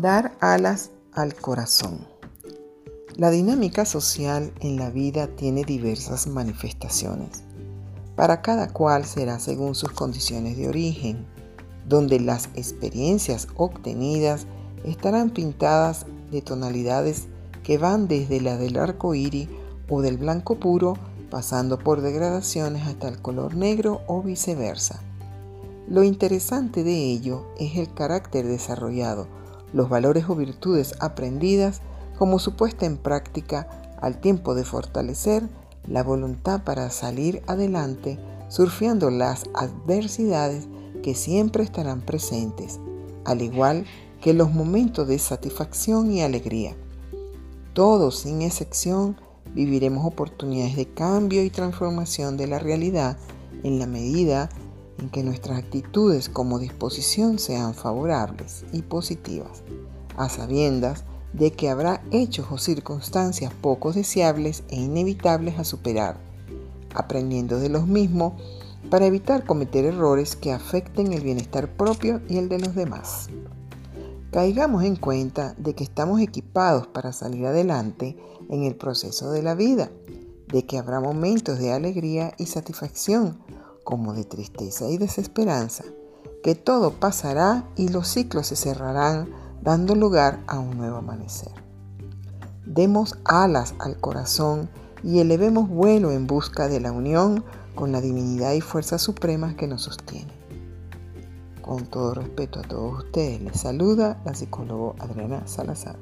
Dar alas al corazón. La dinámica social en la vida tiene diversas manifestaciones. Para cada cual será según sus condiciones de origen, donde las experiencias obtenidas estarán pintadas de tonalidades que van desde la del arco iris o del blanco puro, pasando por degradaciones hasta el color negro o viceversa. Lo interesante de ello es el carácter desarrollado los valores o virtudes aprendidas como su puesta en práctica al tiempo de fortalecer la voluntad para salir adelante, surfeando las adversidades que siempre estarán presentes, al igual que los momentos de satisfacción y alegría. Todos, sin excepción, viviremos oportunidades de cambio y transformación de la realidad en la medida que nuestras actitudes como disposición sean favorables y positivas, a sabiendas de que habrá hechos o circunstancias poco deseables e inevitables a superar, aprendiendo de los mismos para evitar cometer errores que afecten el bienestar propio y el de los demás. Caigamos en cuenta de que estamos equipados para salir adelante en el proceso de la vida, de que habrá momentos de alegría y satisfacción, como de tristeza y desesperanza, que todo pasará y los ciclos se cerrarán dando lugar a un nuevo amanecer. Demos alas al corazón y elevemos vuelo en busca de la unión con la divinidad y fuerza suprema que nos sostiene. Con todo respeto a todos ustedes, les saluda la psicóloga Adriana Salazar.